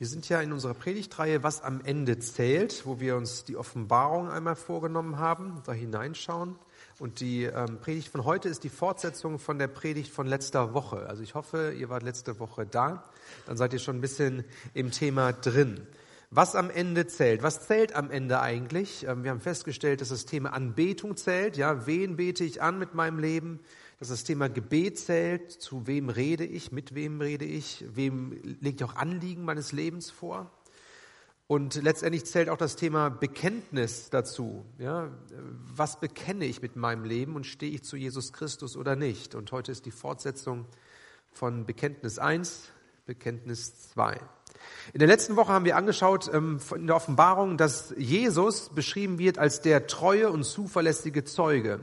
Wir sind ja in unserer Predigtreihe Was am Ende zählt, wo wir uns die Offenbarung einmal vorgenommen haben, da hineinschauen. Und die ähm, Predigt von heute ist die Fortsetzung von der Predigt von letzter Woche. Also ich hoffe, ihr wart letzte Woche da. Dann seid ihr schon ein bisschen im Thema drin. Was am Ende zählt? Was zählt am Ende eigentlich? Ähm, wir haben festgestellt, dass das Thema Anbetung zählt. Ja, wen bete ich an mit meinem Leben? Dass das Thema Gebet zählt, zu wem rede ich, mit wem rede ich, wem lege ich auch Anliegen meines Lebens vor. Und letztendlich zählt auch das Thema Bekenntnis dazu. Ja, was bekenne ich mit meinem Leben und stehe ich zu Jesus Christus oder nicht? Und heute ist die Fortsetzung von Bekenntnis 1, Bekenntnis 2. In der letzten Woche haben wir angeschaut ähm, in der Offenbarung, dass Jesus beschrieben wird als der treue und zuverlässige Zeuge.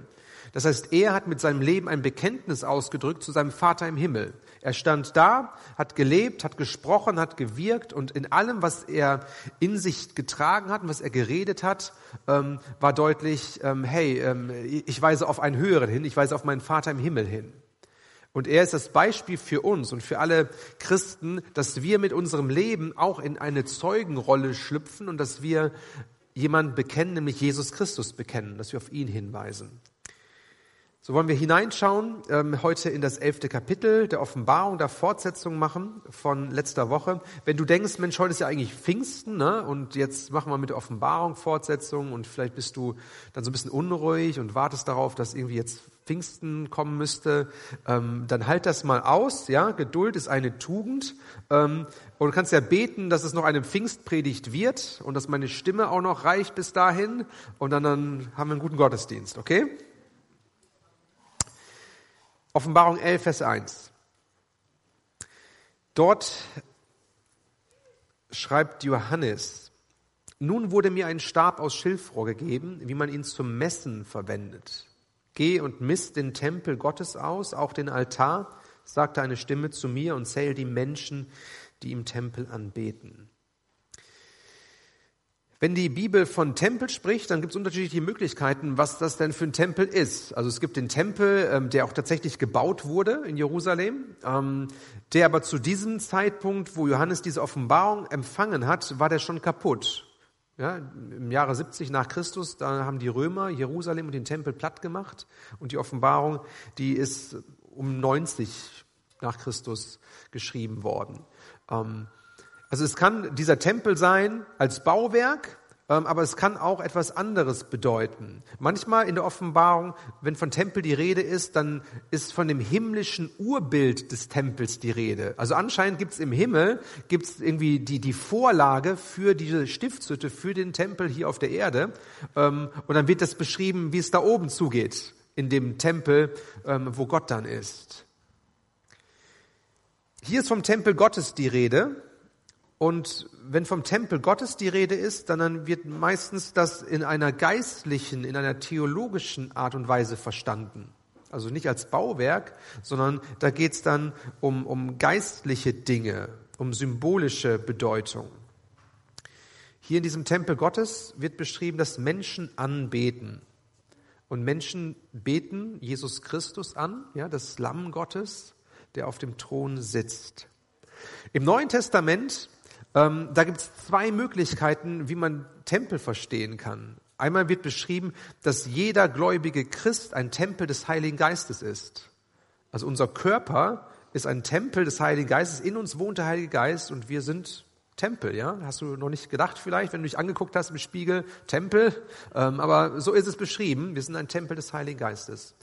Das heißt, er hat mit seinem Leben ein Bekenntnis ausgedrückt zu seinem Vater im Himmel. Er stand da, hat gelebt, hat gesprochen, hat gewirkt und in allem, was er in sich getragen hat und was er geredet hat, ähm, war deutlich, ähm, hey, ähm, ich weise auf einen Höheren hin, ich weise auf meinen Vater im Himmel hin. Und er ist das Beispiel für uns und für alle Christen, dass wir mit unserem Leben auch in eine Zeugenrolle schlüpfen und dass wir jemanden bekennen, nämlich Jesus Christus bekennen, dass wir auf ihn hinweisen. So wollen wir hineinschauen, ähm, heute in das elfte Kapitel der Offenbarung, der Fortsetzung machen von letzter Woche. Wenn du denkst, Mensch, heute ist ja eigentlich Pfingsten, ne? und jetzt machen wir mit der Offenbarung Fortsetzung und vielleicht bist du dann so ein bisschen unruhig und wartest darauf, dass irgendwie jetzt Pfingsten kommen müsste, ähm, dann halt das mal aus, ja, Geduld ist eine Tugend. Ähm, und du kannst ja beten, dass es noch eine Pfingstpredigt wird und dass meine Stimme auch noch reicht bis dahin und dann, dann haben wir einen guten Gottesdienst, okay? Offenbarung 11, Vers 1. Dort schreibt Johannes, nun wurde mir ein Stab aus Schilfrohr gegeben, wie man ihn zum Messen verwendet. Geh und misst den Tempel Gottes aus, auch den Altar, sagte eine Stimme zu mir, und zähl die Menschen, die im Tempel anbeten. Wenn die Bibel von Tempel spricht, dann gibt es unterschiedliche Möglichkeiten, was das denn für ein Tempel ist. Also es gibt den Tempel, ähm, der auch tatsächlich gebaut wurde in Jerusalem, ähm, der aber zu diesem Zeitpunkt, wo Johannes diese Offenbarung empfangen hat, war der schon kaputt. Ja, Im Jahre 70 nach Christus, da haben die Römer Jerusalem und den Tempel platt gemacht und die Offenbarung, die ist um 90 nach Christus geschrieben worden. Ähm, also es kann dieser Tempel sein als Bauwerk, ähm, aber es kann auch etwas anderes bedeuten. Manchmal in der Offenbarung, wenn von Tempel die Rede ist, dann ist von dem himmlischen Urbild des Tempels die Rede. Also anscheinend gibt es im Himmel gibt's irgendwie die, die Vorlage für diese Stiftshütte, für den Tempel hier auf der Erde. Ähm, und dann wird das beschrieben, wie es da oben zugeht, in dem Tempel, ähm, wo Gott dann ist. Hier ist vom Tempel Gottes die Rede. Und wenn vom Tempel Gottes die Rede ist, dann wird meistens das in einer geistlichen, in einer theologischen Art und Weise verstanden. Also nicht als Bauwerk, sondern da geht es dann um, um geistliche Dinge, um symbolische Bedeutung. Hier in diesem Tempel Gottes wird beschrieben, dass Menschen anbeten. Und Menschen beten Jesus Christus an, ja, das Lamm Gottes, der auf dem Thron sitzt. Im Neuen Testament ähm, da gibt es zwei Möglichkeiten, wie man Tempel verstehen kann. Einmal wird beschrieben, dass jeder gläubige Christ ein Tempel des Heiligen Geistes ist. Also unser Körper ist ein Tempel des Heiligen Geistes. In uns wohnt der Heilige Geist und wir sind Tempel, ja? Hast du noch nicht gedacht vielleicht, wenn du dich angeguckt hast im Spiegel, Tempel? Ähm, aber so ist es beschrieben. Wir sind ein Tempel des Heiligen Geistes.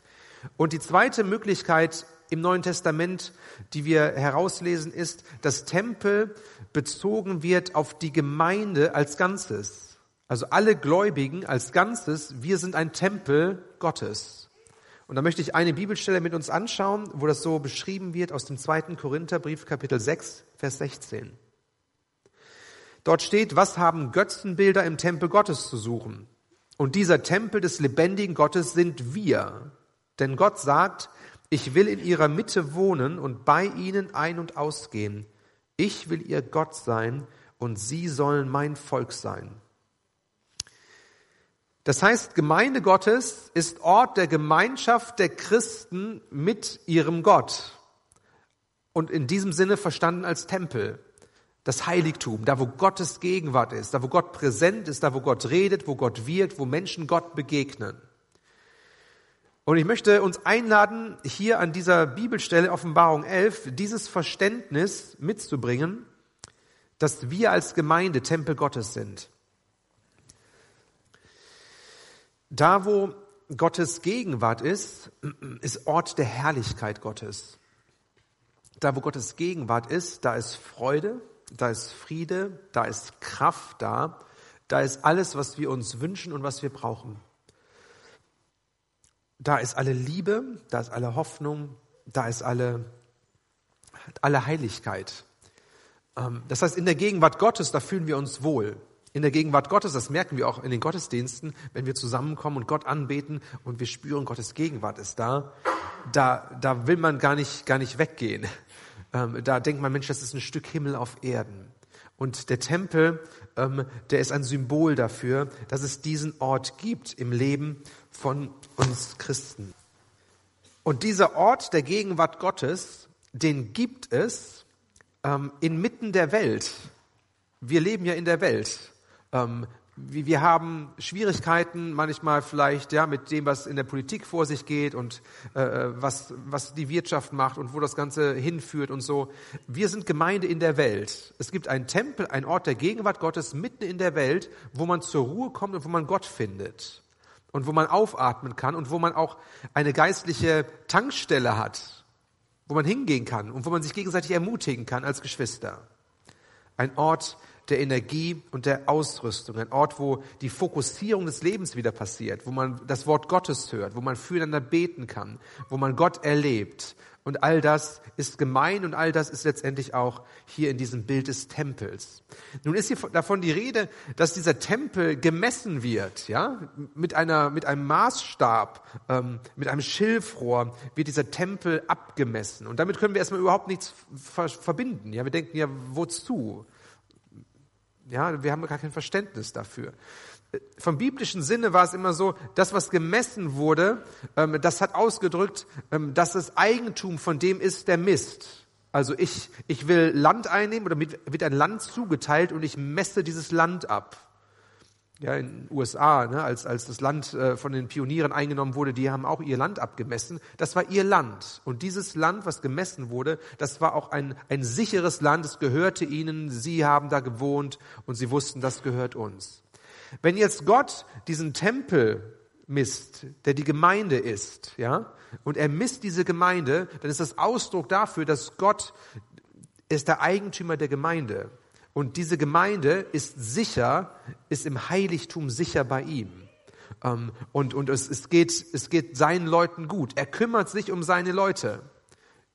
Und die zweite Möglichkeit im Neuen Testament, die wir herauslesen, ist, dass Tempel bezogen wird auf die Gemeinde als Ganzes. Also alle Gläubigen als Ganzes, wir sind ein Tempel Gottes. Und da möchte ich eine Bibelstelle mit uns anschauen, wo das so beschrieben wird aus dem zweiten Korintherbrief, Kapitel 6, Vers 16. Dort steht, was haben Götzenbilder im Tempel Gottes zu suchen? Und dieser Tempel des lebendigen Gottes sind wir. Denn Gott sagt, ich will in ihrer Mitte wohnen und bei ihnen ein- und ausgehen. Ich will ihr Gott sein und sie sollen mein Volk sein. Das heißt, Gemeinde Gottes ist Ort der Gemeinschaft der Christen mit ihrem Gott. Und in diesem Sinne verstanden als Tempel. das Heiligtum, da wo Gottes Gegenwart ist, da wo Gott präsent ist, da wo Gott redet, wo Gott wirkt, wo Menschen Gott begegnen. Und ich möchte uns einladen, hier an dieser Bibelstelle Offenbarung 11 dieses Verständnis mitzubringen, dass wir als Gemeinde Tempel Gottes sind. Da, wo Gottes Gegenwart ist, ist Ort der Herrlichkeit Gottes. Da, wo Gottes Gegenwart ist, da ist Freude, da ist Friede, da ist Kraft da, da ist alles, was wir uns wünschen und was wir brauchen. Da ist alle Liebe, da ist alle Hoffnung, da ist alle, alle Heiligkeit. Ähm, das heißt, in der Gegenwart Gottes, da fühlen wir uns wohl. In der Gegenwart Gottes, das merken wir auch in den Gottesdiensten, wenn wir zusammenkommen und Gott anbeten und wir spüren, Gottes Gegenwart ist da, da, da will man gar nicht, gar nicht weggehen. Ähm, da denkt man, Mensch, das ist ein Stück Himmel auf Erden. Und der Tempel, ähm, der ist ein Symbol dafür, dass es diesen Ort gibt im Leben von uns Christen. Und dieser Ort der Gegenwart Gottes, den gibt es ähm, inmitten der Welt. Wir leben ja in der Welt. Ähm, wir haben Schwierigkeiten manchmal vielleicht ja mit dem, was in der Politik vor sich geht und äh, was was die Wirtschaft macht und wo das Ganze hinführt und so. Wir sind Gemeinde in der Welt. Es gibt einen Tempel, ein Ort der Gegenwart Gottes mitten in der Welt, wo man zur Ruhe kommt und wo man Gott findet und wo man aufatmen kann und wo man auch eine geistliche Tankstelle hat, wo man hingehen kann und wo man sich gegenseitig ermutigen kann als Geschwister. Ein Ort der Energie und der Ausrüstung, ein Ort, wo die Fokussierung des Lebens wieder passiert, wo man das Wort Gottes hört, wo man füreinander beten kann, wo man Gott erlebt. Und all das ist gemein und all das ist letztendlich auch hier in diesem Bild des Tempels. Nun ist hier davon die Rede, dass dieser Tempel gemessen wird, ja, mit einer, mit einem Maßstab, ähm, mit einem Schilfrohr wird dieser Tempel abgemessen. Und damit können wir erstmal überhaupt nichts verbinden. Ja, wir denken ja, wozu? Ja, wir haben gar kein Verständnis dafür. Vom biblischen Sinne war es immer so, das, was gemessen wurde, ähm, das hat ausgedrückt, ähm, dass das Eigentum von dem ist, der misst. Also ich, ich will Land einnehmen oder mit, wird ein Land zugeteilt und ich messe dieses Land ab ja, in den USA, ne, als, als das Land äh, von den Pionieren eingenommen wurde, die haben auch ihr Land abgemessen. Das war ihr Land. Und dieses Land, was gemessen wurde, das war auch ein, ein sicheres Land. Es gehörte ihnen. Sie haben da gewohnt und sie wussten, das gehört uns. Wenn jetzt Gott diesen Tempel misst, der die Gemeinde ist, ja, und er misst diese Gemeinde, dann ist das Ausdruck dafür, dass Gott ist der Eigentümer der Gemeinde. Und diese Gemeinde ist sicher, ist im Heiligtum sicher bei ihm. Ähm, und und es, es, geht, es geht seinen Leuten gut. Er kümmert sich um seine Leute.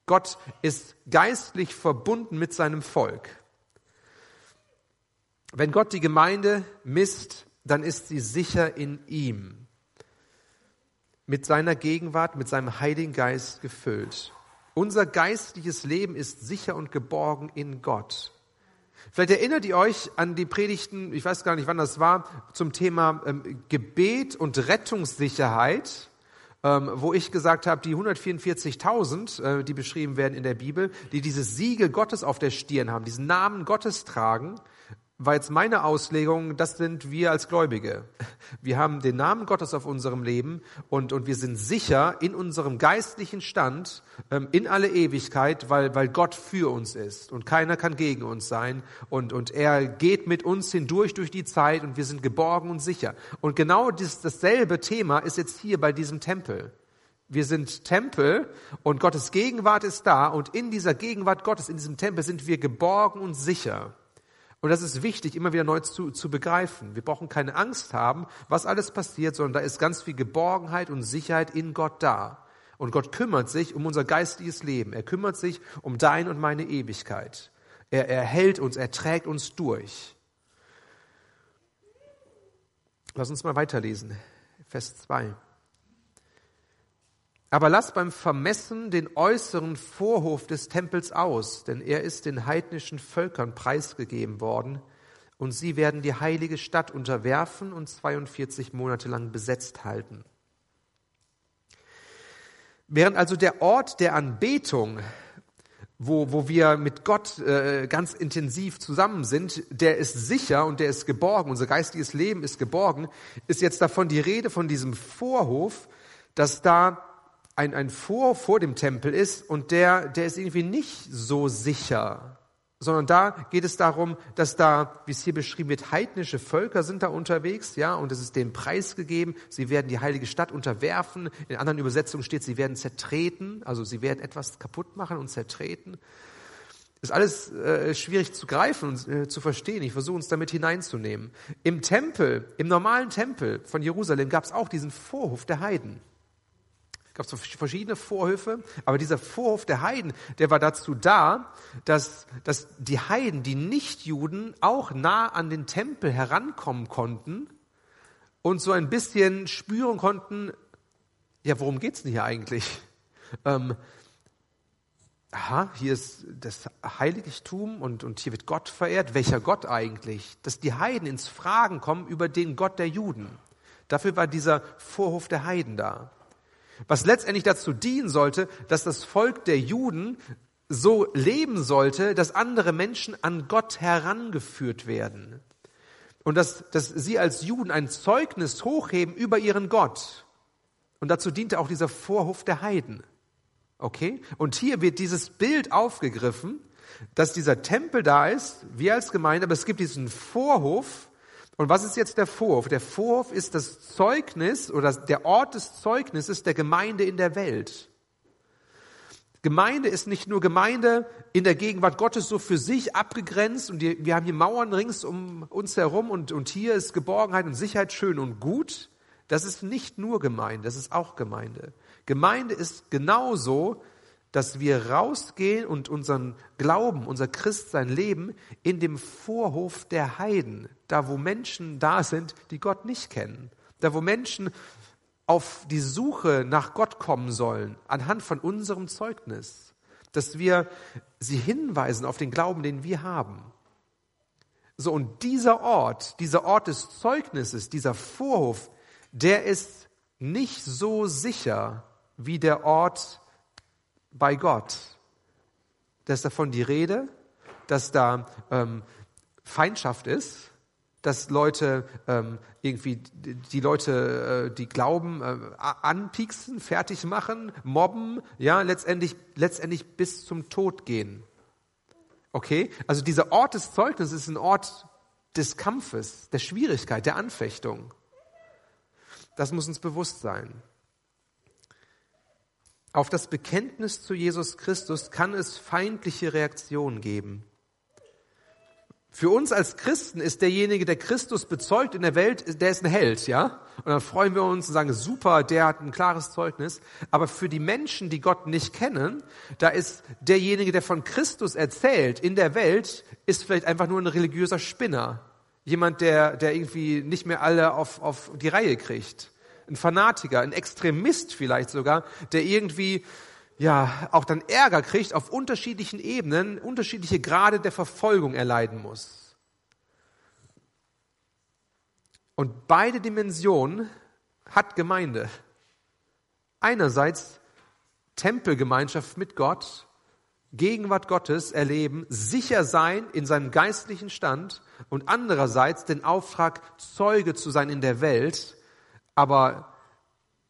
Gott ist geistlich verbunden mit seinem Volk. Wenn Gott die Gemeinde misst, dann ist sie sicher in ihm. Mit seiner Gegenwart, mit seinem Heiligen Geist gefüllt. Unser geistliches Leben ist sicher und geborgen in Gott. Vielleicht erinnert ihr euch an die Predigten, ich weiß gar nicht, wann das war, zum Thema ähm, Gebet und Rettungssicherheit, ähm, wo ich gesagt habe, die 144.000, äh, die beschrieben werden in der Bibel, die dieses Siegel Gottes auf der Stirn haben, diesen Namen Gottes tragen, war jetzt meine Auslegung, das sind wir als Gläubige. Wir haben den Namen Gottes auf unserem Leben und, und wir sind sicher in unserem geistlichen Stand ähm, in alle Ewigkeit, weil, weil Gott für uns ist und keiner kann gegen uns sein und, und er geht mit uns hindurch durch die Zeit und wir sind geborgen und sicher. Und genau dies, dasselbe Thema ist jetzt hier bei diesem Tempel. Wir sind Tempel und Gottes Gegenwart ist da und in dieser Gegenwart Gottes, in diesem Tempel sind wir geborgen und sicher. Und das ist wichtig, immer wieder neu zu, zu begreifen. Wir brauchen keine Angst haben, was alles passiert, sondern da ist ganz viel Geborgenheit und Sicherheit in Gott da. Und Gott kümmert sich um unser geistiges Leben. Er kümmert sich um dein und meine Ewigkeit. Er, er hält uns, er trägt uns durch. Lass uns mal weiterlesen. Vers 2. Aber lass beim Vermessen den äußeren Vorhof des Tempels aus, denn er ist den heidnischen Völkern preisgegeben worden, und sie werden die heilige Stadt unterwerfen und 42 Monate lang besetzt halten. Während also der Ort der Anbetung wo, wo wir mit Gott äh, ganz intensiv zusammen sind, der ist sicher und der ist geborgen, unser geistiges Leben ist geborgen, ist jetzt davon die Rede von diesem Vorhof, dass da ein, ein Vorhof vor dem Tempel ist und der, der ist irgendwie nicht so sicher sondern da geht es darum, dass da, wie es hier beschrieben wird, heidnische Völker sind da unterwegs, ja, und es ist denen preisgegeben, sie werden die heilige Stadt unterwerfen. In anderen Übersetzungen steht, sie werden zertreten, also sie werden etwas kaputt machen und zertreten. Ist alles äh, schwierig zu greifen und äh, zu verstehen. Ich versuche uns damit hineinzunehmen. Im Tempel, im normalen Tempel von Jerusalem gab es auch diesen Vorhof der Heiden gab es verschiedene Vorhöfe, aber dieser Vorhof der Heiden, der war dazu da, dass, dass die Heiden, die Nichtjuden, auch nah an den Tempel herankommen konnten und so ein bisschen spüren konnten, ja, worum geht's denn hier eigentlich? Ähm, aha, hier ist das Heiligtum und, und hier wird Gott verehrt. Welcher Gott eigentlich? Dass die Heiden ins Fragen kommen über den Gott der Juden. Dafür war dieser Vorhof der Heiden da was letztendlich dazu dienen sollte, dass das Volk der Juden so leben sollte, dass andere Menschen an Gott herangeführt werden. Und dass, dass sie als Juden ein Zeugnis hochheben über ihren Gott. Und dazu diente auch dieser Vorhof der Heiden. Okay? Und hier wird dieses Bild aufgegriffen, dass dieser Tempel da ist, wir als Gemeinde, aber es gibt diesen Vorhof, und was ist jetzt der Vorhof? Der Vorhof ist das Zeugnis oder der Ort des Zeugnisses der Gemeinde in der Welt. Gemeinde ist nicht nur Gemeinde in der Gegenwart Gottes so für sich abgegrenzt und wir haben hier Mauern rings um uns herum und, und hier ist Geborgenheit und Sicherheit schön und gut. Das ist nicht nur Gemeinde, das ist auch Gemeinde. Gemeinde ist genauso dass wir rausgehen und unseren Glauben, unser Christsein leben in dem Vorhof der Heiden, da wo Menschen da sind, die Gott nicht kennen, da wo Menschen auf die Suche nach Gott kommen sollen, anhand von unserem Zeugnis, dass wir sie hinweisen auf den Glauben, den wir haben. So, und dieser Ort, dieser Ort des Zeugnisses, dieser Vorhof, der ist nicht so sicher wie der Ort bei Gott. Da ist davon die Rede, dass da ähm, Feindschaft ist, dass Leute ähm, irgendwie die Leute, äh, die glauben, äh, anpieksen, fertig machen, mobben, ja, letztendlich, letztendlich bis zum Tod gehen. Okay? Also dieser Ort des Zeugnisses ist ein Ort des Kampfes, der Schwierigkeit, der Anfechtung. Das muss uns bewusst sein. Auf das Bekenntnis zu Jesus Christus kann es feindliche Reaktionen geben. Für uns als Christen ist derjenige, der Christus bezeugt in der Welt, der ist ein Held, ja? Und dann freuen wir uns und sagen, super, der hat ein klares Zeugnis. Aber für die Menschen, die Gott nicht kennen, da ist derjenige, der von Christus erzählt in der Welt, ist vielleicht einfach nur ein religiöser Spinner. Jemand, der, der irgendwie nicht mehr alle auf, auf die Reihe kriegt ein Fanatiker, ein Extremist vielleicht sogar, der irgendwie ja auch dann Ärger kriegt auf unterschiedlichen Ebenen, unterschiedliche Grade der Verfolgung erleiden muss. Und beide Dimensionen hat Gemeinde. Einerseits Tempelgemeinschaft mit Gott, Gegenwart Gottes erleben, sicher sein in seinem geistlichen Stand und andererseits den Auftrag, Zeuge zu sein in der Welt, aber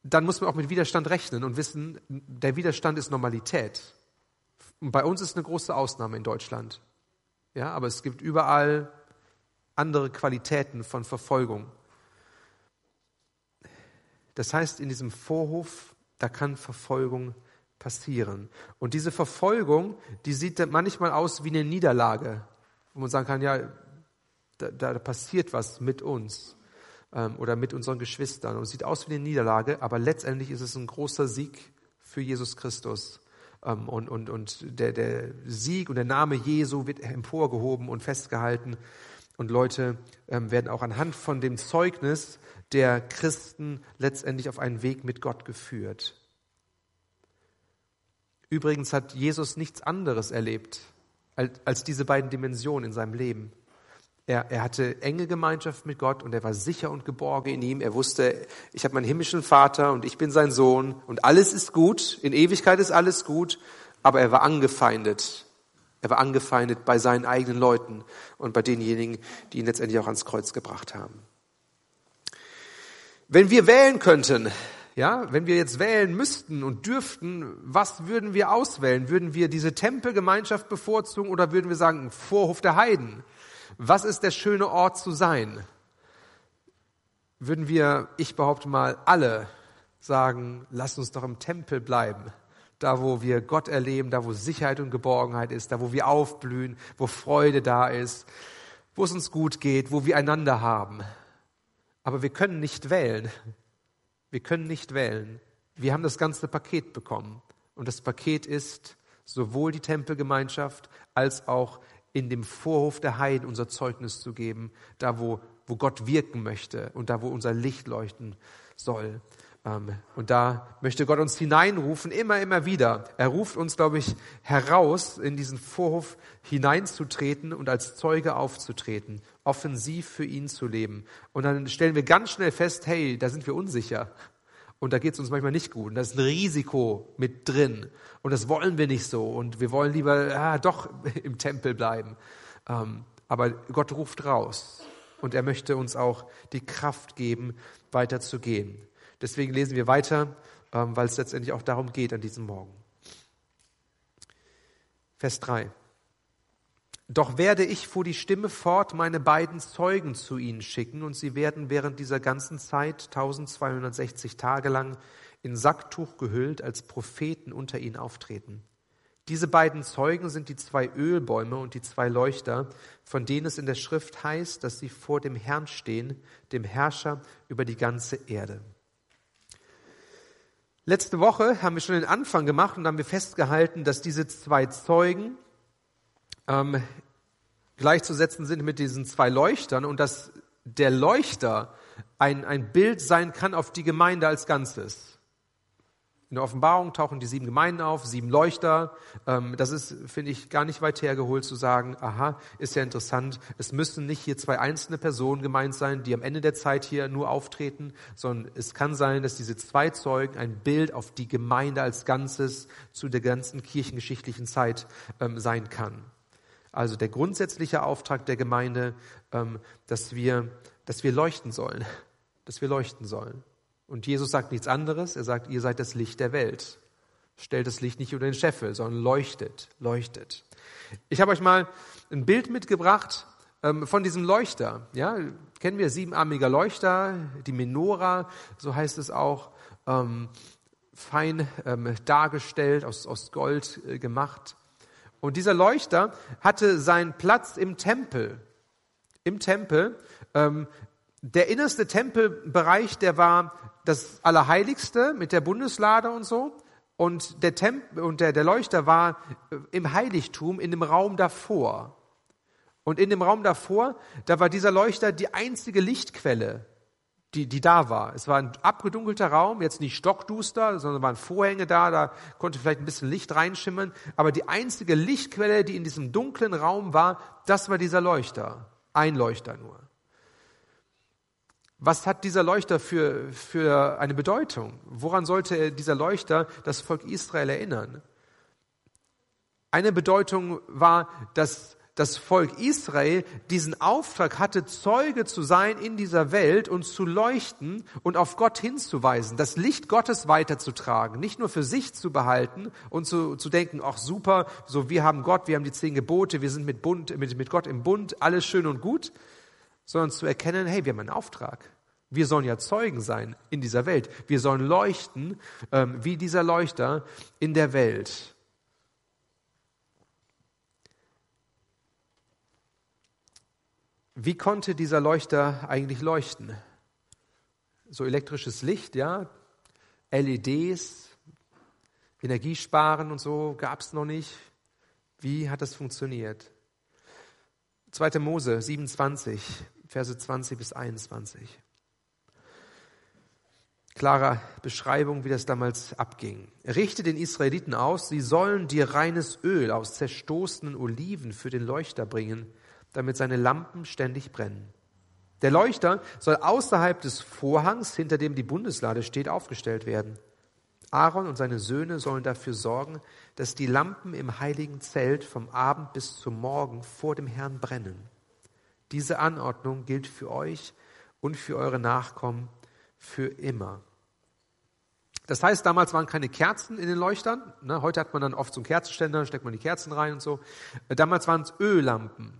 dann muss man auch mit Widerstand rechnen und wissen, der Widerstand ist Normalität. Und bei uns ist eine große Ausnahme in Deutschland. Ja, aber es gibt überall andere Qualitäten von Verfolgung. Das heißt, in diesem Vorhof, da kann Verfolgung passieren. Und diese Verfolgung, die sieht manchmal aus wie eine Niederlage, wo man sagen kann, ja, da, da passiert was mit uns ähm, oder mit unseren Geschwistern. Und es sieht aus wie eine Niederlage, aber letztendlich ist es ein großer Sieg für Jesus Christus. Ähm, und und, und der, der Sieg und der Name Jesu wird emporgehoben und festgehalten. Und Leute ähm, werden auch anhand von dem Zeugnis der Christen letztendlich auf einen Weg mit Gott geführt. Übrigens hat Jesus nichts anderes erlebt als, als diese beiden Dimensionen in seinem Leben. Er, er hatte enge Gemeinschaft mit Gott und er war sicher und geborgen in ihm. Er wusste, ich habe meinen himmlischen Vater und ich bin sein Sohn und alles ist gut. In Ewigkeit ist alles gut. aber er war angefeindet. Er war angefeindet bei seinen eigenen Leuten und bei denjenigen, die ihn letztendlich auch ans Kreuz gebracht haben. Wenn wir wählen könnten, ja, wenn wir jetzt wählen müssten und dürften, was würden wir auswählen? Würden wir diese Tempelgemeinschaft bevorzugen oder würden wir sagen, Vorhof der Heiden? Was ist der schöne Ort zu sein? Würden wir, ich behaupte mal, alle sagen, lass uns doch im Tempel bleiben. Da, wo wir Gott erleben, da, wo Sicherheit und Geborgenheit ist, da, wo wir aufblühen, wo Freude da ist, wo es uns gut geht, wo wir einander haben. Aber wir können nicht wählen. Wir können nicht wählen. Wir haben das ganze Paket bekommen. Und das Paket ist sowohl die Tempelgemeinschaft als auch in dem Vorhof der Heiden unser Zeugnis zu geben, da wo, wo Gott wirken möchte und da wo unser Licht leuchten soll. Ähm, und da möchte Gott uns hineinrufen, immer, immer wieder. Er ruft uns, glaube ich, heraus, in diesen Vorhof hineinzutreten und als Zeuge aufzutreten, offensiv für ihn zu leben. Und dann stellen wir ganz schnell fest, hey, da sind wir unsicher. Und da geht es uns manchmal nicht gut. Und da ist ein Risiko mit drin. Und das wollen wir nicht so. Und wir wollen lieber ah, doch im Tempel bleiben. Ähm, aber Gott ruft raus. Und er möchte uns auch die Kraft geben, weiterzugehen. Deswegen lesen wir weiter, ähm, weil es letztendlich auch darum geht an diesem Morgen. Vers 3. Doch werde ich vor die Stimme fort meine beiden Zeugen zu ihnen schicken, und sie werden während dieser ganzen Zeit 1260 Tage lang in Sacktuch gehüllt als Propheten unter ihnen auftreten. Diese beiden Zeugen sind die zwei Ölbäume und die zwei Leuchter, von denen es in der Schrift heißt, dass sie vor dem Herrn stehen, dem Herrscher über die ganze Erde. Letzte Woche haben wir schon den Anfang gemacht und haben wir festgehalten, dass diese zwei Zeugen ähm, gleichzusetzen sind mit diesen zwei Leuchtern und dass der Leuchter ein, ein Bild sein kann auf die Gemeinde als Ganzes. In der Offenbarung tauchen die sieben Gemeinden auf, sieben Leuchter. Ähm, das ist, finde ich, gar nicht weit hergeholt zu sagen, aha, ist ja interessant. Es müssen nicht hier zwei einzelne Personen gemeint sein, die am Ende der Zeit hier nur auftreten, sondern es kann sein, dass diese zwei Zeugen ein Bild auf die Gemeinde als Ganzes zu der ganzen kirchengeschichtlichen Zeit ähm, sein kann. Also der grundsätzliche Auftrag der Gemeinde, ähm, dass wir, dass wir leuchten sollen, dass wir leuchten sollen. Und Jesus sagt nichts anderes. Er sagt, ihr seid das Licht der Welt. Stellt das Licht nicht unter den Scheffel, sondern leuchtet, leuchtet. Ich habe euch mal ein Bild mitgebracht ähm, von diesem Leuchter. Ja, kennen wir siebenarmiger Leuchter, die Menora, so heißt es auch, ähm, fein ähm, dargestellt, aus, aus Gold äh, gemacht. Und dieser Leuchter hatte seinen Platz im Tempel. Im Tempel. Ähm, der innerste Tempelbereich, der war das Allerheiligste mit der Bundeslade und so. Und der, Tempel, und der, der Leuchter war äh, im Heiligtum, in dem Raum davor. Und in dem Raum davor, da war dieser Leuchter die einzige Lichtquelle, die, die da war. Es war ein abgedunkelter Raum, jetzt nicht stockduster, sondern waren Vorhänge da, da konnte vielleicht ein bisschen Licht reinschimmern. Aber die einzige Lichtquelle, die in diesem dunklen Raum war, das war dieser Leuchter. Ein Leuchter nur. Was hat dieser Leuchter für, für eine Bedeutung? Woran sollte dieser Leuchter das Volk Israel erinnern? Eine Bedeutung war, dass das Volk Israel diesen Auftrag hatte, Zeuge zu sein in dieser Welt und zu leuchten und auf Gott hinzuweisen, das Licht Gottes weiterzutragen, nicht nur für sich zu behalten und zu, zu denken, ach super, so wir haben Gott, wir haben die zehn Gebote, wir sind mit, Bund, mit, mit Gott im Bund, alles schön und gut, sondern zu erkennen, hey, wir haben einen Auftrag. Wir sollen ja Zeugen sein in dieser Welt. Wir sollen leuchten ähm, wie dieser Leuchter in der Welt. Wie konnte dieser Leuchter eigentlich leuchten? So elektrisches Licht, ja, LEDs, Energiesparen und so gab es noch nicht. Wie hat das funktioniert? 2. Mose 27, Verse 20 bis 21. Klare Beschreibung, wie das damals abging. Richte den Israeliten aus, sie sollen dir reines Öl aus zerstoßenen Oliven für den Leuchter bringen, damit seine Lampen ständig brennen. Der Leuchter soll außerhalb des Vorhangs, hinter dem die Bundeslade steht, aufgestellt werden. Aaron und seine Söhne sollen dafür sorgen, dass die Lampen im heiligen Zelt vom Abend bis zum Morgen vor dem Herrn brennen. Diese Anordnung gilt für euch und für eure Nachkommen für immer. Das heißt, damals waren keine Kerzen in den Leuchtern. Ne, heute hat man dann oft so einen Kerzenständer, steckt man die Kerzen rein und so. Äh, damals waren es Öllampen.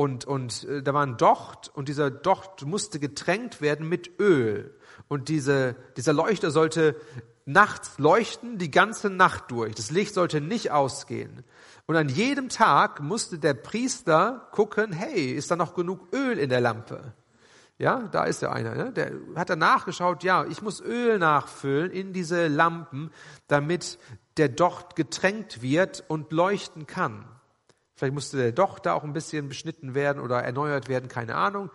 Und, und äh, da war ein Docht und dieser Docht musste getränkt werden mit Öl. Und diese, dieser Leuchter sollte nachts leuchten, die ganze Nacht durch. Das Licht sollte nicht ausgehen. Und an jedem Tag musste der Priester gucken, hey, ist da noch genug Öl in der Lampe? Ja, da ist ja einer. Ne? Der hat dann nachgeschaut, ja, ich muss Öl nachfüllen in diese Lampen, damit der Docht getränkt wird und leuchten kann. Vielleicht musste der Docht da auch ein bisschen beschnitten werden oder erneuert werden, keine Ahnung.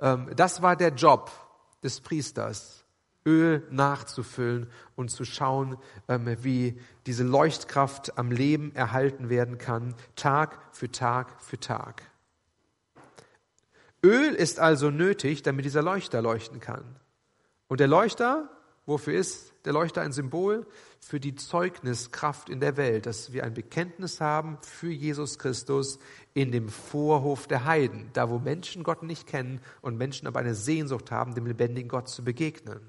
Ähm, das war der Job des Priesters, Öl nachzufüllen und zu schauen, ähm, wie diese Leuchtkraft am Leben erhalten werden kann, Tag für Tag für Tag. Öl ist also nötig, damit dieser Leuchter leuchten kann. Und der Leuchter, wofür ist der Leuchter ein Symbol? Für die Zeugniskraft in der Welt, dass wir ein Bekenntnis haben für Jesus Christus in dem Vorhof der Heiden, da wo Menschen Gott nicht kennen und Menschen aber eine Sehnsucht haben, dem lebendigen Gott zu begegnen.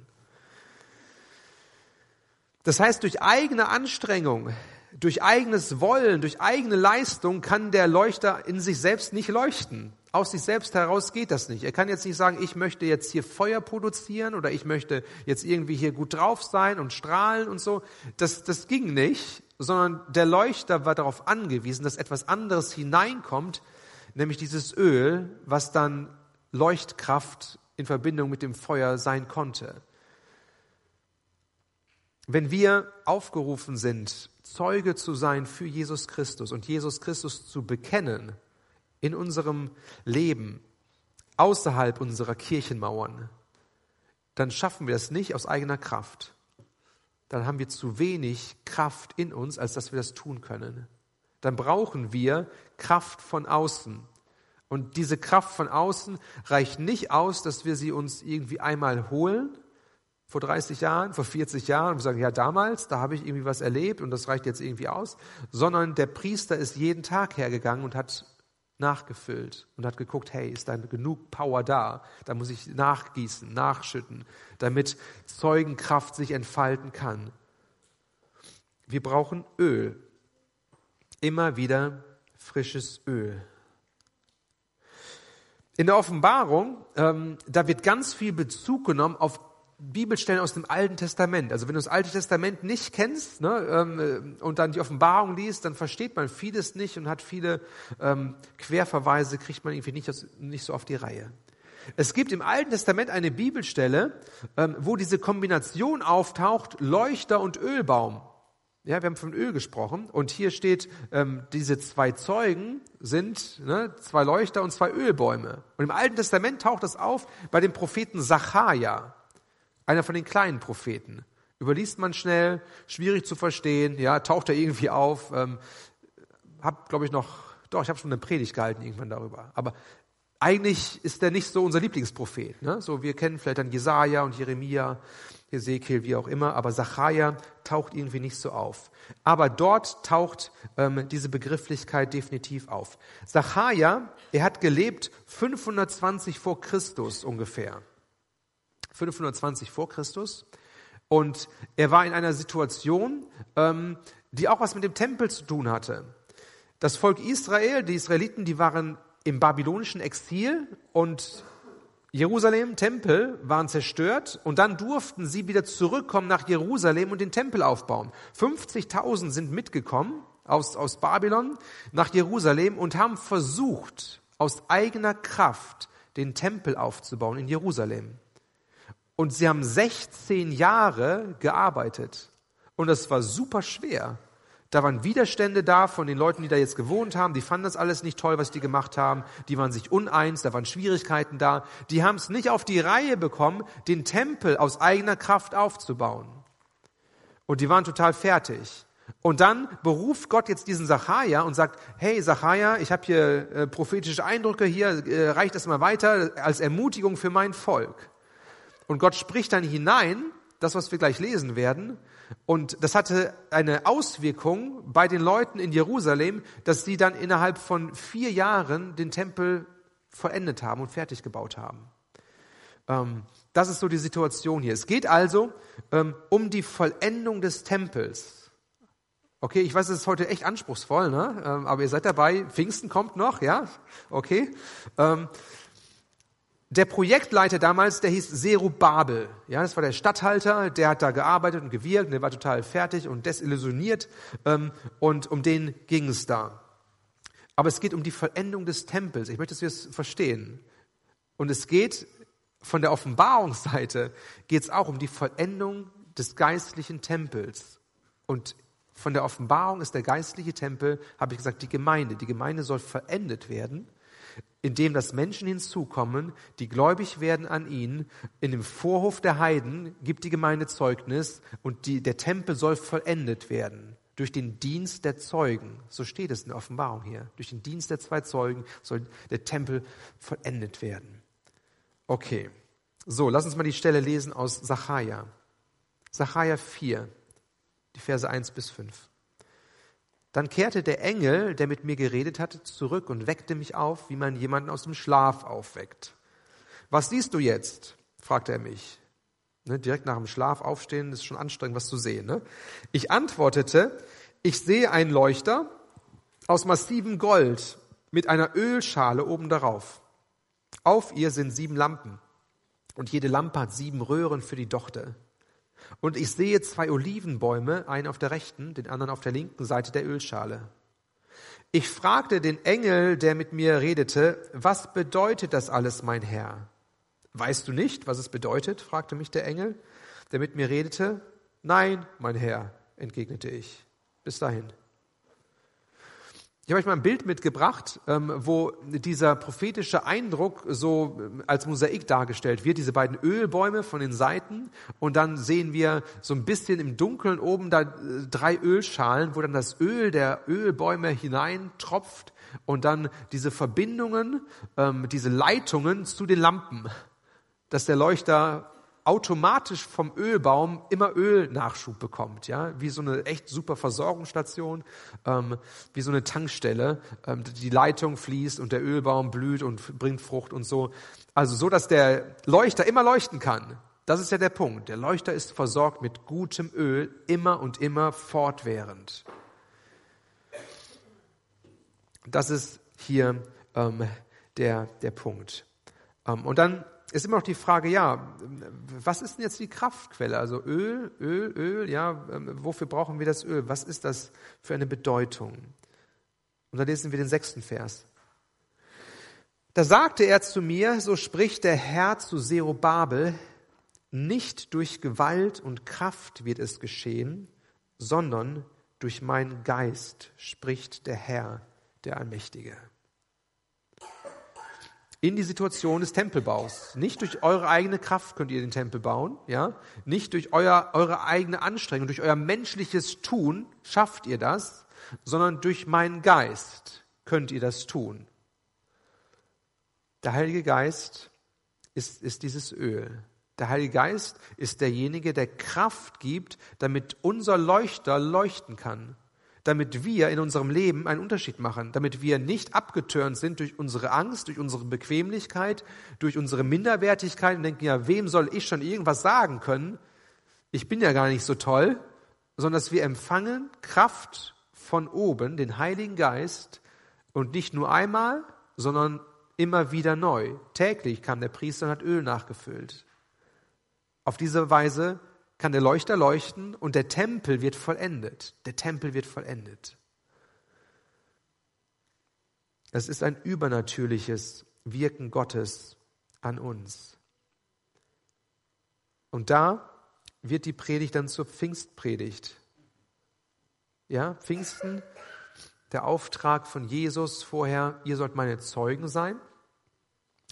Das heißt, durch eigene Anstrengung, durch eigenes Wollen, durch eigene Leistung kann der Leuchter in sich selbst nicht leuchten. Aus sich selbst heraus geht das nicht. Er kann jetzt nicht sagen, ich möchte jetzt hier Feuer produzieren oder ich möchte jetzt irgendwie hier gut drauf sein und strahlen und so. Das, das ging nicht, sondern der Leuchter war darauf angewiesen, dass etwas anderes hineinkommt, nämlich dieses Öl, was dann Leuchtkraft in Verbindung mit dem Feuer sein konnte. Wenn wir aufgerufen sind, Zeuge zu sein für Jesus Christus und Jesus Christus zu bekennen, in unserem Leben außerhalb unserer Kirchenmauern, dann schaffen wir das nicht aus eigener Kraft. Dann haben wir zu wenig Kraft in uns, als dass wir das tun können. Dann brauchen wir Kraft von außen. Und diese Kraft von außen reicht nicht aus, dass wir sie uns irgendwie einmal holen, vor 30 Jahren, vor 40 Jahren, und wir sagen, ja, damals, da habe ich irgendwie was erlebt und das reicht jetzt irgendwie aus, sondern der Priester ist jeden Tag hergegangen und hat nachgefüllt und hat geguckt, hey, ist da genug Power da? Da muss ich nachgießen, nachschütten, damit Zeugenkraft sich entfalten kann. Wir brauchen Öl. Immer wieder frisches Öl. In der Offenbarung, ähm, da wird ganz viel Bezug genommen auf Bibelstellen aus dem Alten Testament. Also wenn du das Alte Testament nicht kennst ne, ähm, und dann die Offenbarung liest, dann versteht man vieles nicht und hat viele ähm, Querverweise, kriegt man irgendwie nicht, nicht so auf die Reihe. Es gibt im Alten Testament eine Bibelstelle, ähm, wo diese Kombination auftaucht, Leuchter und Ölbaum. Ja, wir haben von Öl gesprochen und hier steht, ähm, diese zwei Zeugen sind ne, zwei Leuchter und zwei Ölbäume. Und im Alten Testament taucht das auf bei dem Propheten Sacharja einer von den kleinen Propheten. Überliest man schnell, schwierig zu verstehen, ja, taucht er irgendwie auf. Ähm, hab, glaube ich, noch, doch, ich habe schon eine Predigt gehalten irgendwann darüber. Aber eigentlich ist er nicht so unser Lieblingsprophet. Ne? So, wir kennen vielleicht dann Jesaja und Jeremia, Ezekiel, wie auch immer, aber Sacharja taucht irgendwie nicht so auf. Aber dort taucht ähm, diese Begrifflichkeit definitiv auf. Sacharja, er hat gelebt 520 vor Christus ungefähr. 520 vor Christus. Und er war in einer Situation, ähm, die auch was mit dem Tempel zu tun hatte. Das Volk Israel, die Israeliten, die waren im babylonischen Exil und Jerusalem, Tempel waren zerstört und dann durften sie wieder zurückkommen nach Jerusalem und den Tempel aufbauen. 50.000 sind mitgekommen aus, aus Babylon nach Jerusalem und haben versucht, aus eigener Kraft den Tempel aufzubauen in Jerusalem. Und sie haben 16 Jahre gearbeitet. Und das war super schwer. Da waren Widerstände da von den Leuten, die da jetzt gewohnt haben. Die fanden das alles nicht toll, was die gemacht haben. Die waren sich uneins, da waren Schwierigkeiten da. Die haben es nicht auf die Reihe bekommen, den Tempel aus eigener Kraft aufzubauen. Und die waren total fertig. Und dann beruft Gott jetzt diesen Sacharja und sagt, hey Sacharja, ich habe hier äh, prophetische Eindrücke hier, äh, reicht das mal weiter als Ermutigung für mein Volk. Und Gott spricht dann hinein das, was wir gleich lesen werden. Und das hatte eine Auswirkung bei den Leuten in Jerusalem, dass sie dann innerhalb von vier Jahren den Tempel vollendet haben und fertig gebaut haben. Ähm, das ist so die Situation hier. Es geht also ähm, um die Vollendung des Tempels. Okay, ich weiß, es ist heute echt anspruchsvoll, ne? Ähm, aber ihr seid dabei. Pfingsten kommt noch, ja? Okay. Der Projektleiter damals, der hieß Serubabel. Ja, das war der Statthalter, der hat da gearbeitet und gewirkt, und der war total fertig und desillusioniert. Ähm, und um den ging es da. Aber es geht um die Vollendung des Tempels. Ich möchte, dass wir es verstehen. Und es geht von der Offenbarungsseite, geht es auch um die Vollendung des geistlichen Tempels. Und von der Offenbarung ist der geistliche Tempel, habe ich gesagt, die Gemeinde. Die Gemeinde soll vollendet werden indem das Menschen hinzukommen, die gläubig werden an ihn. In dem Vorhof der Heiden gibt die Gemeinde Zeugnis und die, der Tempel soll vollendet werden durch den Dienst der Zeugen. So steht es in der Offenbarung hier. Durch den Dienst der zwei Zeugen soll der Tempel vollendet werden. Okay. So, lass uns mal die Stelle lesen aus Sacharja. Sacharja 4, die Verse 1 bis 5. Dann kehrte der Engel, der mit mir geredet hatte, zurück und weckte mich auf, wie man jemanden aus dem Schlaf aufweckt. Was siehst du jetzt? fragte er mich. Ne, direkt nach dem Schlaf aufstehen ist schon anstrengend, was zu sehen. Ne? Ich antwortete, ich sehe einen Leuchter aus massivem Gold mit einer Ölschale oben darauf. Auf ihr sind sieben Lampen und jede Lampe hat sieben Röhren für die Dochte. Und ich sehe zwei Olivenbäume, einen auf der rechten, den anderen auf der linken Seite der Ölschale. Ich fragte den Engel, der mit mir redete, was bedeutet das alles, mein Herr? Weißt du nicht, was es bedeutet? fragte mich der Engel, der mit mir redete. Nein, mein Herr, entgegnete ich. Bis dahin. Ich habe euch mal ein Bild mitgebracht, ähm, wo dieser prophetische Eindruck so ähm, als Mosaik dargestellt wird. Diese beiden Ölbäume von den Seiten und dann sehen wir so ein bisschen im Dunkeln oben da äh, drei Ölschalen, wo dann das Öl der Ölbäume hineintropft und dann diese Verbindungen, ähm, diese Leitungen zu den Lampen, dass der Leuchter automatisch vom Ölbaum immer Ölnachschub bekommt, ja, wie so eine echt super Versorgungsstation, ähm, wie so eine Tankstelle. Ähm, die Leitung fließt und der Ölbaum blüht und bringt Frucht und so. Also so, dass der Leuchter immer leuchten kann. Das ist ja der Punkt. Der Leuchter ist versorgt mit gutem Öl immer und immer fortwährend. Das ist hier ähm, der, der Punkt. Ähm, und dann ist immer noch die Frage, ja, was ist denn jetzt die Kraftquelle? Also Öl, Öl, Öl, ja, ähm, wofür brauchen wir das Öl? Was ist das für eine Bedeutung? Und da lesen wir den sechsten Vers. Da sagte er zu mir, so spricht der Herr zu Zerubabel, nicht durch Gewalt und Kraft wird es geschehen, sondern durch meinen Geist, spricht der Herr, der Allmächtige in die Situation des Tempelbaus. Nicht durch eure eigene Kraft könnt ihr den Tempel bauen, ja? Nicht durch euer, eure eigene Anstrengung, durch euer menschliches Tun schafft ihr das, sondern durch meinen Geist könnt ihr das tun. Der Heilige Geist ist, ist dieses Öl. Der Heilige Geist ist derjenige, der Kraft gibt, damit unser Leuchter leuchten kann damit wir in unserem Leben einen Unterschied machen, damit wir nicht abgetörnt sind durch unsere Angst, durch unsere Bequemlichkeit, durch unsere Minderwertigkeit und denken, ja, wem soll ich schon irgendwas sagen können? Ich bin ja gar nicht so toll, sondern dass wir empfangen Kraft von oben, den Heiligen Geist und nicht nur einmal, sondern immer wieder neu. Täglich kam der Priester und hat Öl nachgefüllt. Auf diese Weise kann der Leuchter leuchten und der Tempel wird vollendet. Der Tempel wird vollendet. Es ist ein übernatürliches Wirken Gottes an uns. Und da wird die Predigt dann zur Pfingstpredigt. Ja, Pfingsten, der Auftrag von Jesus vorher, ihr sollt meine Zeugen sein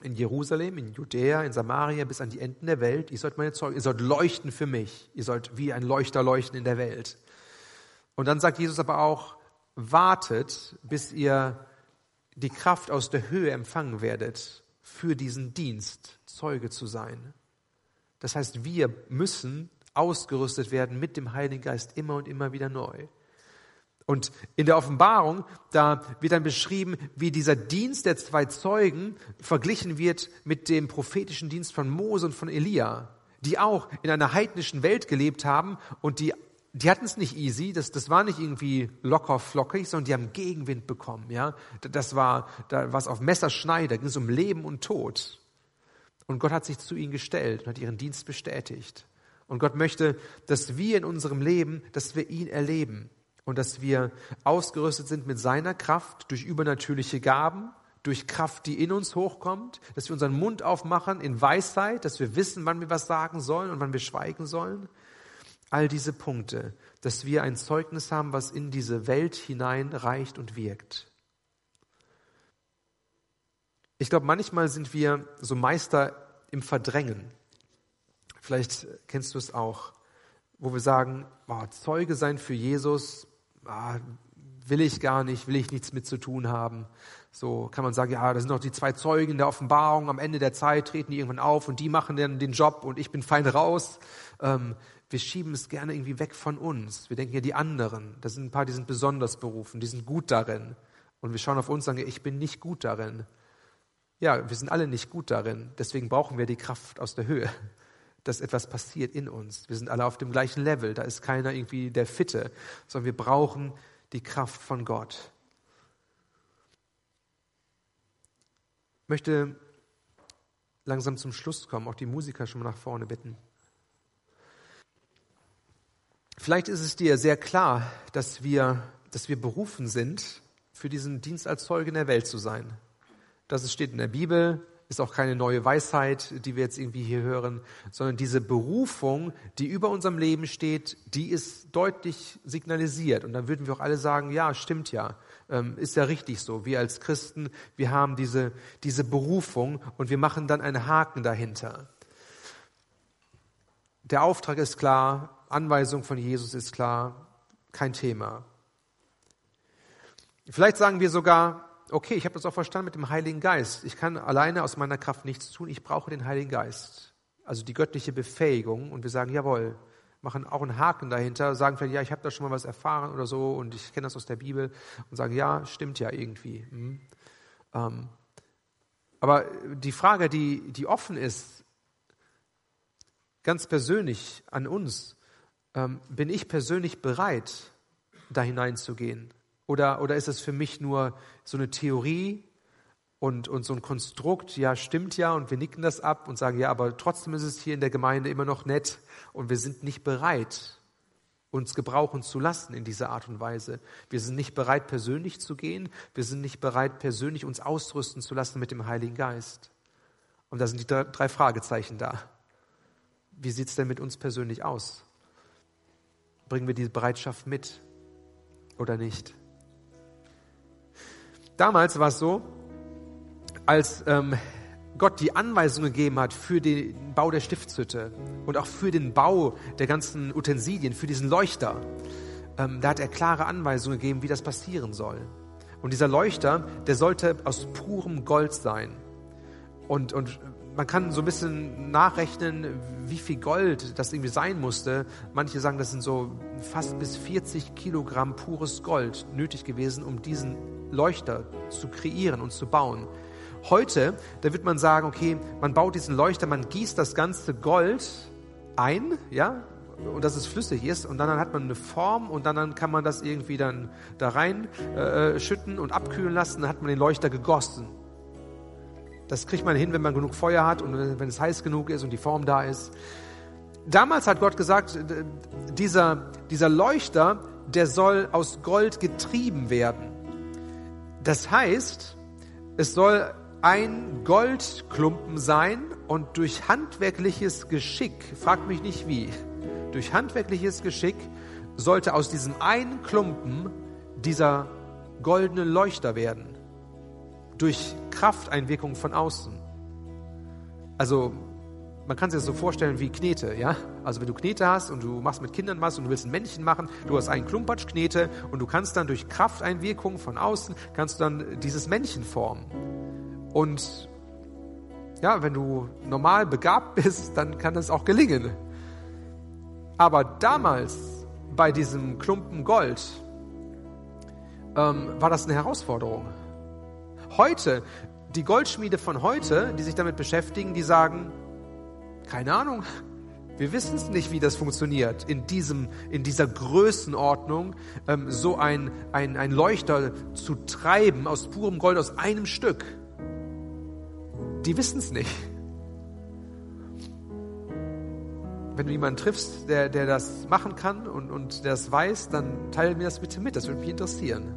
in Jerusalem, in Judäa, in Samaria, bis an die Enden der Welt. Ihr sollt meine Zeugen, ihr sollt leuchten für mich. Ihr sollt wie ein Leuchter leuchten in der Welt. Und dann sagt Jesus aber auch, wartet, bis ihr die Kraft aus der Höhe empfangen werdet, für diesen Dienst Zeuge zu sein. Das heißt, wir müssen ausgerüstet werden mit dem Heiligen Geist immer und immer wieder neu. Und in der Offenbarung, da wird dann beschrieben, wie dieser Dienst der zwei Zeugen verglichen wird mit dem prophetischen Dienst von Mose und von Elia, die auch in einer heidnischen Welt gelebt haben und die, die hatten es nicht easy, das, das war nicht irgendwie locker flockig, sondern die haben Gegenwind bekommen, ja. Das war, da war es auf Messerschneide, da ging es um Leben und Tod. Und Gott hat sich zu ihnen gestellt und hat ihren Dienst bestätigt. Und Gott möchte, dass wir in unserem Leben, dass wir ihn erleben und dass wir ausgerüstet sind mit seiner Kraft durch übernatürliche Gaben, durch Kraft, die in uns hochkommt, dass wir unseren Mund aufmachen in Weisheit, dass wir wissen, wann wir was sagen sollen und wann wir schweigen sollen. All diese Punkte, dass wir ein Zeugnis haben, was in diese Welt hinein reicht und wirkt. Ich glaube, manchmal sind wir so Meister im Verdrängen. Vielleicht kennst du es auch, wo wir sagen, oh, Zeuge sein für Jesus, ah, will ich gar nicht, will ich nichts mit zu tun haben. So kann man sagen, ja, das sind doch die zwei Zeugen der Offenbarung, am Ende der Zeit treten die irgendwann auf und die machen dann den Job und ich bin fein raus. Ähm, wir schieben es gerne irgendwie weg von uns. Wir denken ja, die anderen, das sind ein paar, die sind besonders berufen, die sind gut darin. Und wir schauen auf uns und sagen, ich bin nicht gut darin. Ja, wir sind alle nicht gut darin. Deswegen brauchen wir die Kraft aus der Höhe, dass etwas passiert in uns. Wir sind alle auf dem gleichen Level. Da ist keiner irgendwie der Fitte, sondern wir brauchen die Kraft von Gott. Ich möchte langsam zum Schluss kommen, auch die Musiker schon mal nach vorne bitten. Vielleicht ist es dir sehr klar, dass wir, dass wir berufen sind, für diesen Dienst als Zeuge in der Welt zu sein. Das steht in der Bibel, ist auch keine neue Weisheit, die wir jetzt irgendwie hier hören, sondern diese Berufung, die über unserem Leben steht, die ist deutlich signalisiert. Und dann würden wir auch alle sagen, ja, stimmt ja, ähm, ist ja richtig so. Wir als Christen, wir haben diese, diese Berufung und wir machen dann einen Haken dahinter. Der Auftrag ist klar, Anweisung von Jesus ist klar, kein Thema. Vielleicht sagen wir sogar, okay, ich habe das auch verstanden mit dem Heiligen Geist. Ich kann alleine aus meiner Kraft nichts tun, ich brauche den Heiligen Geist. Also die göttliche Befähigung. Und wir sagen, jawohl, machen auch einen Haken dahinter, sagen vielleicht, ja, ich habe da schon mal was erfahren oder so und ich kenne das aus der Bibel und sagen, ja, stimmt ja irgendwie. Hm. Ähm, aber die Frage, die, die offen ist, ganz persönlich an uns, ähm, bin ich persönlich bereit, da hineinzugehen? Oder, oder ist es für mich nur so eine Theorie und, und so ein Konstrukt, ja, stimmt ja, und wir nicken das ab und sagen, ja, aber trotzdem ist es hier in der Gemeinde immer noch nett und wir sind nicht bereit, uns gebrauchen zu lassen in dieser Art und Weise. Wir sind nicht bereit, persönlich zu gehen. Wir sind nicht bereit, persönlich uns ausrüsten zu lassen mit dem Heiligen Geist. Und da sind die drei Fragezeichen da. Wie sieht es denn mit uns persönlich aus? Bringen wir diese Bereitschaft mit oder nicht? Damals war es so, als ähm, Gott die Anweisung gegeben hat für den Bau der Stiftshütte und auch für den Bau der ganzen Utensilien, für diesen Leuchter, ähm, da hat er klare Anweisungen gegeben, wie das passieren soll. Und dieser Leuchter, der sollte aus purem Gold sein. Und, und man kann so ein bisschen nachrechnen, wie viel Gold das irgendwie sein musste. Manche sagen, das sind so fast bis 40 Kilogramm pures Gold nötig gewesen, um diesen Leuchter zu kreieren und zu bauen. Heute, da wird man sagen, okay, man baut diesen Leuchter, man gießt das ganze Gold ein, ja, und dass es flüssig ist und dann hat man eine Form und dann kann man das irgendwie dann da rein äh, schütten und abkühlen lassen, dann hat man den Leuchter gegossen. Das kriegt man hin, wenn man genug Feuer hat und wenn es heiß genug ist und die Form da ist. Damals hat Gott gesagt, dieser, dieser Leuchter, der soll aus Gold getrieben werden. Das heißt, es soll ein Goldklumpen sein und durch handwerkliches Geschick, fragt mich nicht wie, durch handwerkliches Geschick sollte aus diesem einen Klumpen dieser goldene Leuchter werden. Durch Krafteinwirkung von außen. Also man kann sich das so vorstellen wie Knete, ja? Also wenn du Knete hast und du machst mit Kindern was und du willst ein Männchen machen, du hast einen Klumpatsch Knete und du kannst dann durch Krafteinwirkung von außen, kannst du dann dieses Männchen formen. Und ja, wenn du normal begabt bist, dann kann das auch gelingen. Aber damals bei diesem Klumpen Gold ähm, war das eine Herausforderung. Heute, die Goldschmiede von heute, die sich damit beschäftigen, die sagen, keine Ahnung, wir wissen es nicht, wie das funktioniert, in, diesem, in dieser Größenordnung ähm, so ein, ein, ein Leuchter zu treiben aus purem Gold, aus einem Stück. Die wissen es nicht. Wenn du jemanden triffst, der, der das machen kann und, und der es weiß, dann teile mir das bitte mit, das würde mich interessieren.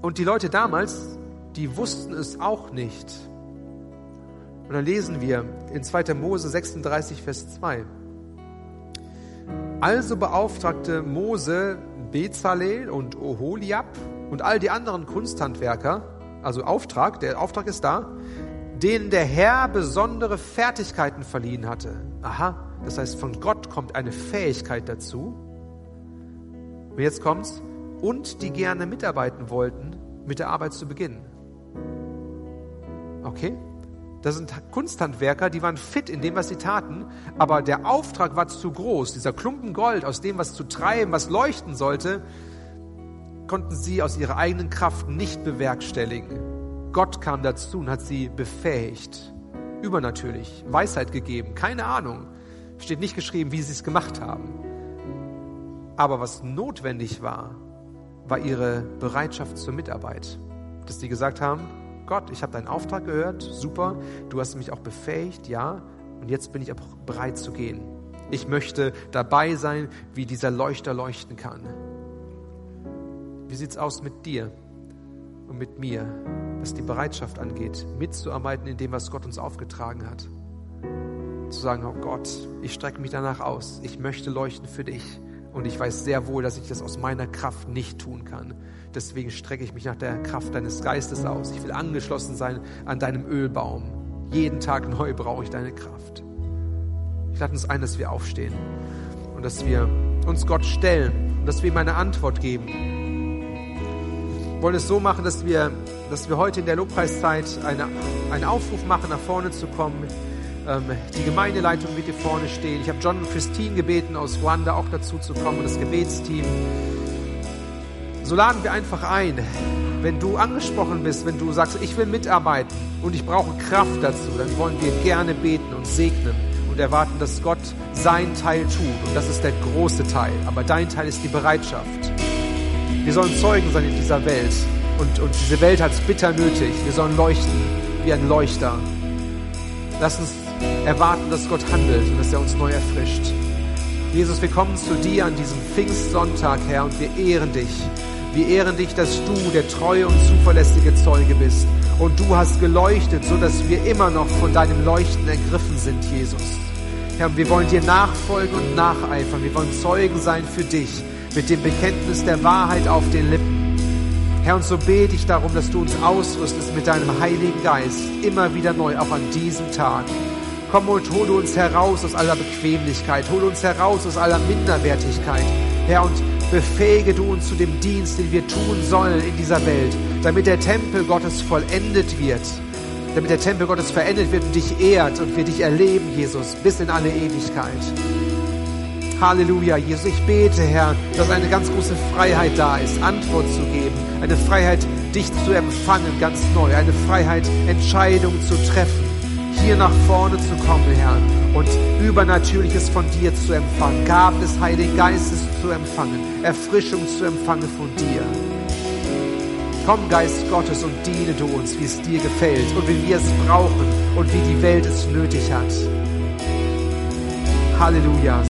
Und die Leute damals, die wussten es auch nicht. Und dann lesen wir in 2. Mose 36, Vers 2. Also beauftragte Mose Bezalel und Oholiab und all die anderen Kunsthandwerker, also Auftrag, der Auftrag ist da, denen der Herr besondere Fertigkeiten verliehen hatte. Aha, das heißt, von Gott kommt eine Fähigkeit dazu. Und jetzt kommt's. Und die gerne mitarbeiten wollten, mit der Arbeit zu beginnen. Okay? Das sind Kunsthandwerker, die waren fit in dem, was sie taten, aber der Auftrag war zu groß. Dieser Klumpen Gold, aus dem was zu treiben, was leuchten sollte, konnten sie aus ihrer eigenen Kraft nicht bewerkstelligen. Gott kam dazu und hat sie befähigt, übernatürlich, Weisheit gegeben, keine Ahnung. Steht nicht geschrieben, wie sie es gemacht haben. Aber was notwendig war, war ihre Bereitschaft zur Mitarbeit. Dass sie gesagt haben, Gott, ich habe deinen Auftrag gehört, super, du hast mich auch befähigt, ja, und jetzt bin ich auch bereit zu gehen. Ich möchte dabei sein, wie dieser Leuchter leuchten kann. Wie sieht's aus mit dir und mit mir, was die Bereitschaft angeht, mitzuarbeiten in dem, was Gott uns aufgetragen hat? Zu sagen, oh Gott, ich strecke mich danach aus, ich möchte leuchten für dich und ich weiß sehr wohl, dass ich das aus meiner Kraft nicht tun kann. Deswegen strecke ich mich nach der Kraft deines Geistes aus. Ich will angeschlossen sein an deinem Ölbaum. Jeden Tag neu brauche ich deine Kraft. Ich lade uns ein, dass wir aufstehen und dass wir uns Gott stellen und dass wir ihm eine Antwort geben. Wir wollen es so machen, dass wir, dass wir heute in der Lobpreiszeit eine, einen Aufruf machen, nach vorne zu kommen. Ähm, die Gemeindeleitung hier vorne stehen. Ich habe John und Christine gebeten, aus Ruanda auch dazu zu kommen und das Gebetsteam. So laden wir einfach ein, wenn du angesprochen bist, wenn du sagst, ich will mitarbeiten und ich brauche Kraft dazu, dann wollen wir gerne beten und segnen und erwarten, dass Gott sein Teil tut. Und das ist der große Teil. Aber dein Teil ist die Bereitschaft. Wir sollen Zeugen sein in dieser Welt. Und, und diese Welt hat es bitter nötig. Wir sollen leuchten wie ein Leuchter. Lass uns erwarten, dass Gott handelt und dass er uns neu erfrischt. Jesus, wir kommen zu dir an diesem Pfingstsonntag, Herr, und wir ehren dich. Wir ehren dich, dass du der treue und zuverlässige Zeuge bist. Und du hast geleuchtet, so dass wir immer noch von deinem Leuchten ergriffen sind, Jesus. Herr, wir wollen dir nachfolgen und nacheifern. Wir wollen Zeugen sein für dich mit dem Bekenntnis der Wahrheit auf den Lippen. Herr, und so bete ich darum, dass du uns ausrüstest mit deinem Heiligen Geist, immer wieder neu, auch an diesem Tag. Komm und hole uns heraus aus aller Bequemlichkeit, hole uns heraus aus aller Minderwertigkeit. Herr, und Befähige du uns zu dem Dienst, den wir tun sollen in dieser Welt, damit der Tempel Gottes vollendet wird, damit der Tempel Gottes verendet wird und dich ehrt und wir dich erleben, Jesus, bis in alle Ewigkeit. Halleluja, Jesus, ich bete, Herr, dass eine ganz große Freiheit da ist, Antwort zu geben, eine Freiheit, dich zu empfangen, ganz neu, eine Freiheit, Entscheidungen zu treffen hier nach vorne zu kommen, Herr, und Übernatürliches von dir zu empfangen, Gaben des Heiligen Geistes zu empfangen, Erfrischung zu empfangen von dir. Komm, Geist Gottes, und diene du uns, wie es dir gefällt und wie wir es brauchen und wie die Welt es nötig hat. Halleluja.